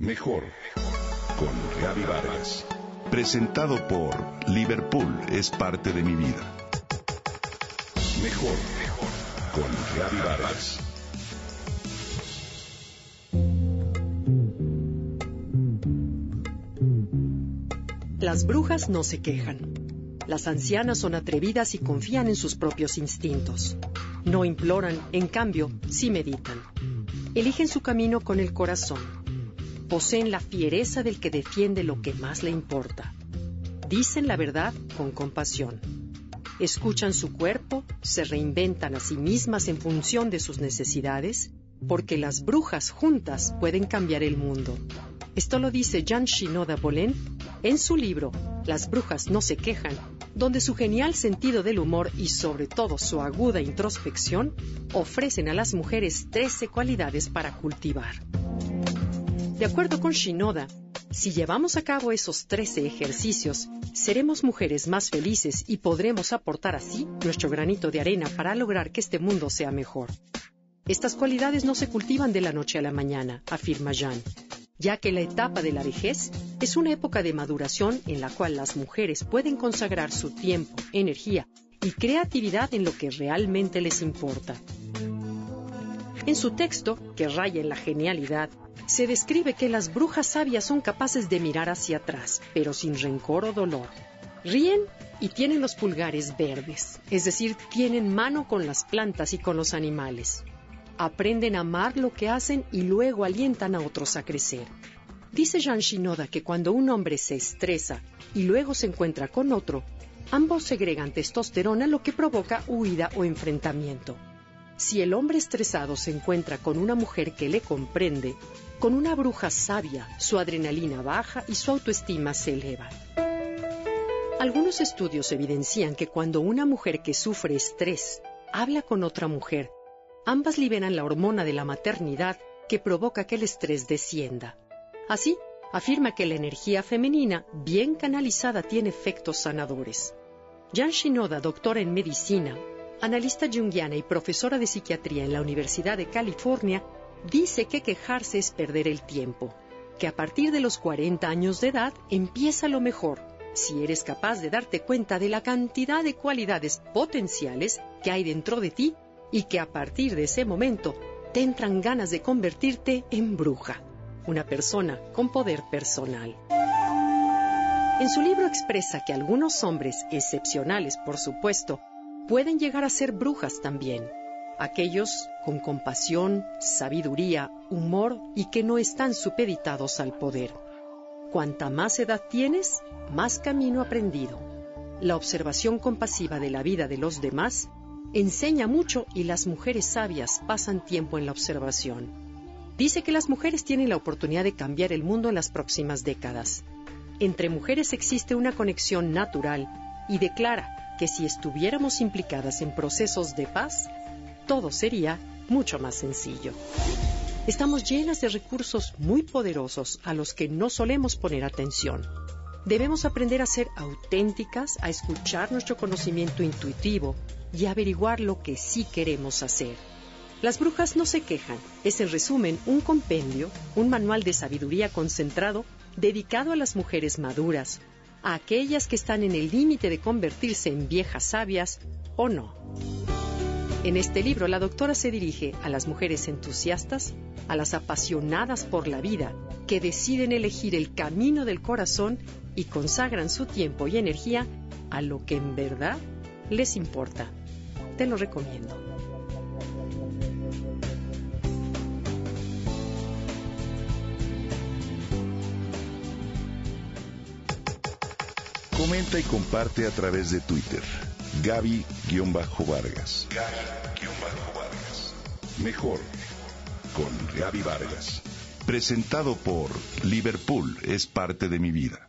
Mejor con Gaby Vargas. Presentado por Liverpool es parte de mi vida. Mejor con Gaby Vargas. Las brujas no se quejan. Las ancianas son atrevidas y confían en sus propios instintos. No imploran, en cambio, sí meditan. Eligen su camino con el corazón poseen la fiereza del que defiende lo que más le importa. Dicen la verdad con compasión. Escuchan su cuerpo, se reinventan a sí mismas en función de sus necesidades, porque las brujas juntas pueden cambiar el mundo. Esto lo dice Jean Shinoda Bolén en su libro Las brujas no se quejan, donde su genial sentido del humor y sobre todo su aguda introspección ofrecen a las mujeres 13 cualidades para cultivar. De acuerdo con Shinoda, si llevamos a cabo esos 13 ejercicios, seremos mujeres más felices y podremos aportar así nuestro granito de arena para lograr que este mundo sea mejor. Estas cualidades no se cultivan de la noche a la mañana, afirma Jean, ya que la etapa de la vejez es una época de maduración en la cual las mujeres pueden consagrar su tiempo, energía y creatividad en lo que realmente les importa. En su texto, que raya en la genialidad, se describe que las brujas sabias son capaces de mirar hacia atrás, pero sin rencor o dolor. Ríen y tienen los pulgares verdes, es decir, tienen mano con las plantas y con los animales. Aprenden a amar lo que hacen y luego alientan a otros a crecer. Dice Jean Shinoda que cuando un hombre se estresa y luego se encuentra con otro, ambos segregan testosterona lo que provoca huida o enfrentamiento. Si el hombre estresado se encuentra con una mujer que le comprende, con una bruja sabia, su adrenalina baja y su autoestima se eleva. Algunos estudios evidencian que cuando una mujer que sufre estrés habla con otra mujer, ambas liberan la hormona de la maternidad que provoca que el estrés descienda. Así, afirma que la energía femenina, bien canalizada, tiene efectos sanadores. Jan Shinoda, doctora en medicina, analista junguiana y profesora de psiquiatría en la Universidad de California, dice que quejarse es perder el tiempo, que a partir de los 40 años de edad empieza lo mejor, si eres capaz de darte cuenta de la cantidad de cualidades potenciales que hay dentro de ti y que a partir de ese momento te entran ganas de convertirte en bruja, una persona con poder personal. En su libro expresa que algunos hombres, excepcionales por supuesto, pueden llegar a ser brujas también, aquellos con compasión, sabiduría, humor y que no están supeditados al poder. Cuanta más edad tienes, más camino aprendido. La observación compasiva de la vida de los demás enseña mucho y las mujeres sabias pasan tiempo en la observación. Dice que las mujeres tienen la oportunidad de cambiar el mundo en las próximas décadas. Entre mujeres existe una conexión natural y declara que si estuviéramos implicadas en procesos de paz, todo sería mucho más sencillo. Estamos llenas de recursos muy poderosos a los que no solemos poner atención. Debemos aprender a ser auténticas, a escuchar nuestro conocimiento intuitivo y averiguar lo que sí queremos hacer. Las brujas no se quejan, es en resumen un compendio, un manual de sabiduría concentrado dedicado a las mujeres maduras, a aquellas que están en el límite de convertirse en viejas sabias o no. En este libro la doctora se dirige a las mujeres entusiastas, a las apasionadas por la vida, que deciden elegir el camino del corazón y consagran su tiempo y energía a lo que en verdad les importa. Te lo recomiendo. Comenta y comparte a través de Twitter. Gaby-Vargas. Gaby-Vargas. Mejor con Gaby Vargas. Presentado por Liverpool es parte de mi vida.